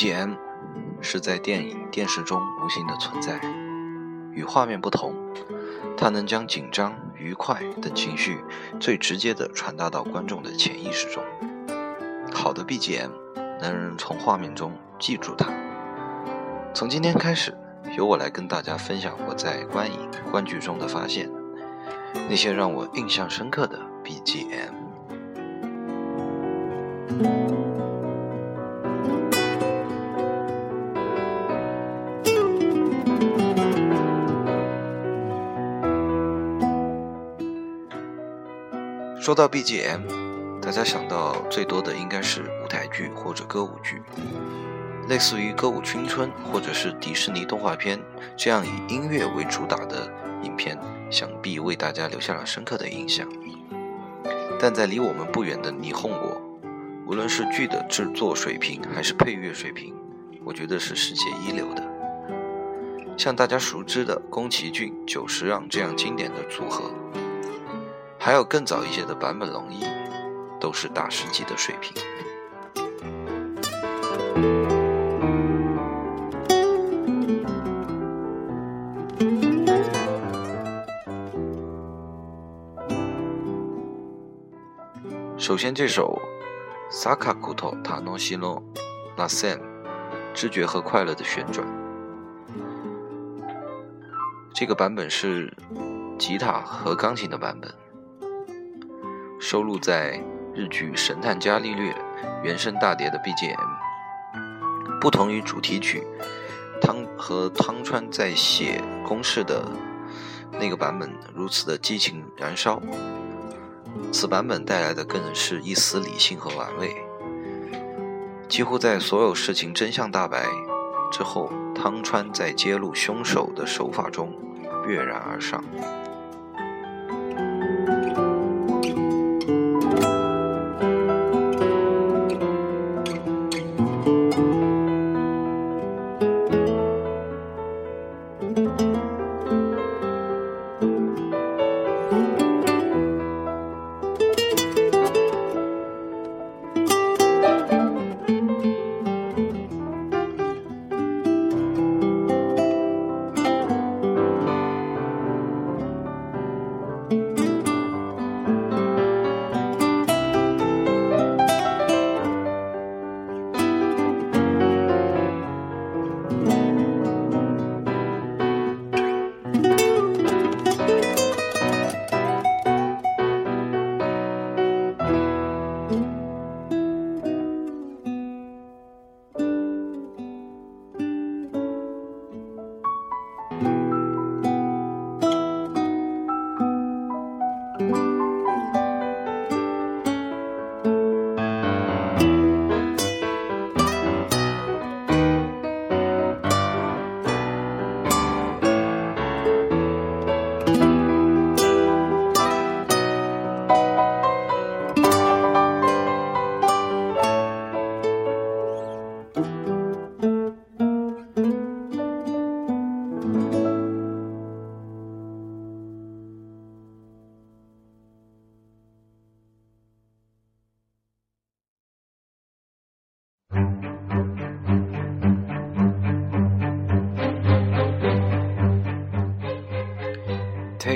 BGM 是在电影、电视中无形的存在，与画面不同，它能将紧张、愉快等情绪最直接地传达到观众的潜意识中。好的 BGM 能让人从画面中记住它。从今天开始，由我来跟大家分享我在观影、观剧中的发现，那些让我印象深刻的 BGM。说到 BGM，大家想到最多的应该是舞台剧或者歌舞剧，类似于《歌舞青春》或者是迪士尼动画片这样以音乐为主打的影片，想必为大家留下了深刻的印象。但在离我们不远的霓虹国，无论是剧的制作水平还是配乐水平，我觉得是世界一流的。像大家熟知的宫崎骏、久石让这样经典的组合。还有更早一些的版本龙一，都是大师级的水平。首先，这首《Sakakuto Tanoshino Nasen》，知觉和快乐的旋转，这个版本是吉他和钢琴的版本。收录在日剧《神探伽利略》原声大碟的 BGM，不同于主题曲汤和汤川在写公式的那个版本如此的激情燃烧，此版本带来的更是一丝理性和玩味。几乎在所有事情真相大白之后，汤川在揭露凶手的手法中跃然而上。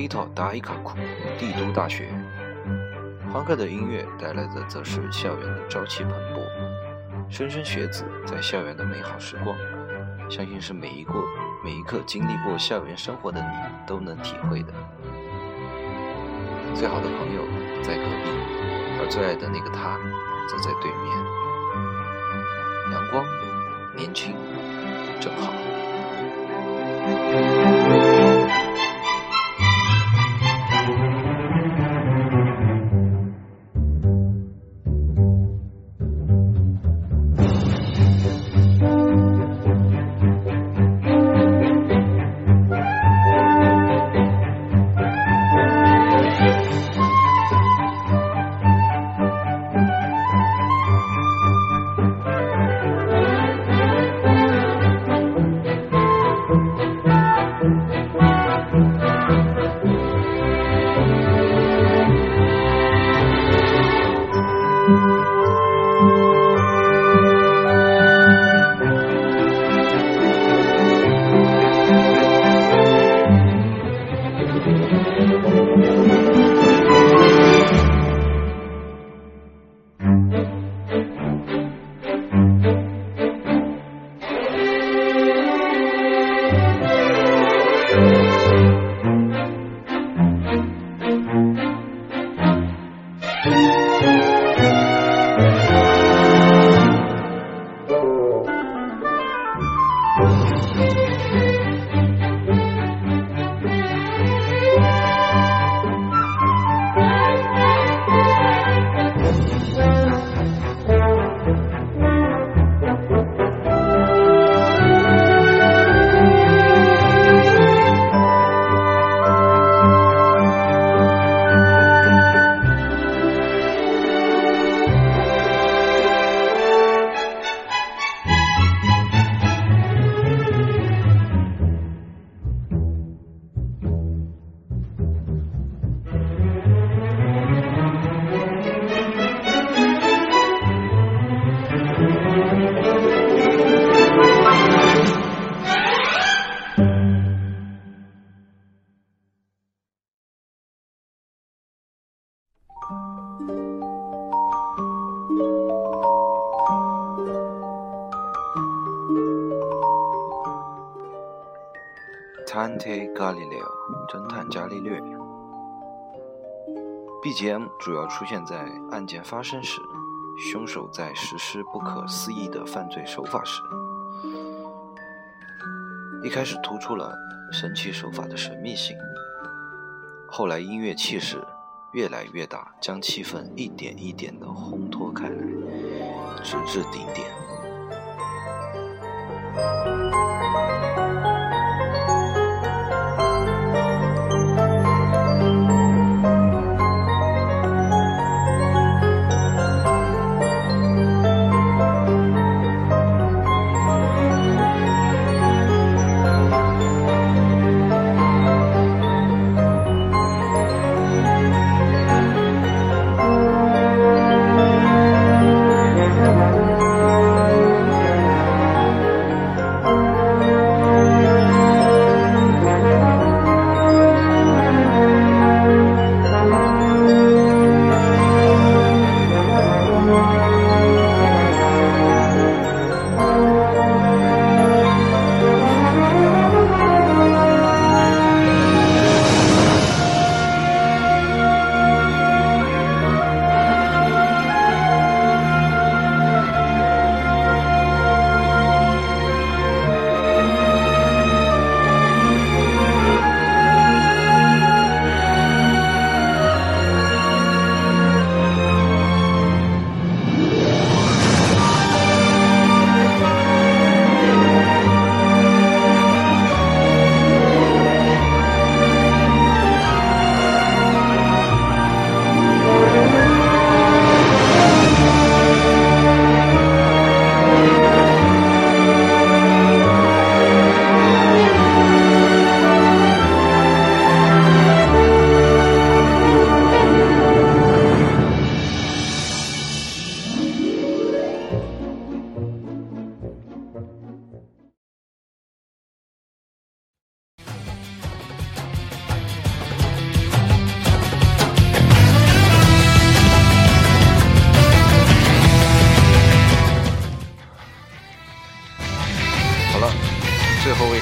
Teito Daikaku，帝都大学。欢快的音乐带来的则是校园的朝气蓬勃，莘莘学子在校园的美好时光，相信是每一个每一刻经历过校园生活的你都能体会的。最好的朋友在隔壁，而最爱的那个他则在对面。阳光，年轻，正好。Dante Galileo，》侦探伽利略。BGM 主要出现在案件发生时，凶手在实施不可思议的犯罪手法时。一开始突出了神奇手法的神秘性，后来音乐气势越来越大，将气氛一点一点的烘托开来，直至顶点。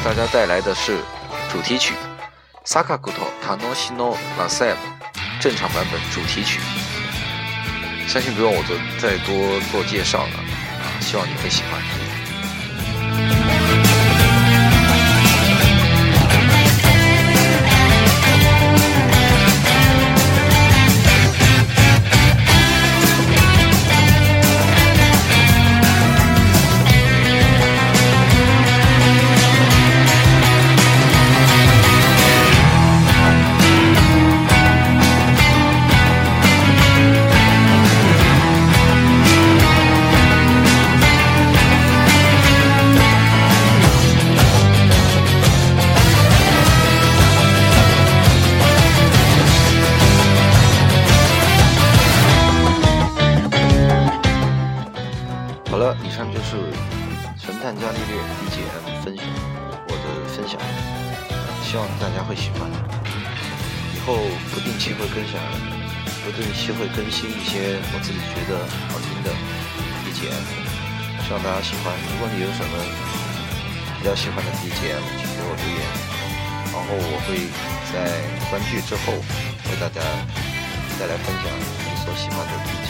大家带来的是主题曲《Sakaguto Tanoshino Lasem》正常版本主题曲，相信不用我做再多做介绍了啊，希望你会喜欢。定期会更新，不定期会更新一些我自己觉得好听的 BGM，希望大家喜欢。如果你有什么比较喜欢的 BGM，请给我留言，然后我会在关剧之后为大家带来分享你所喜欢的 BGM。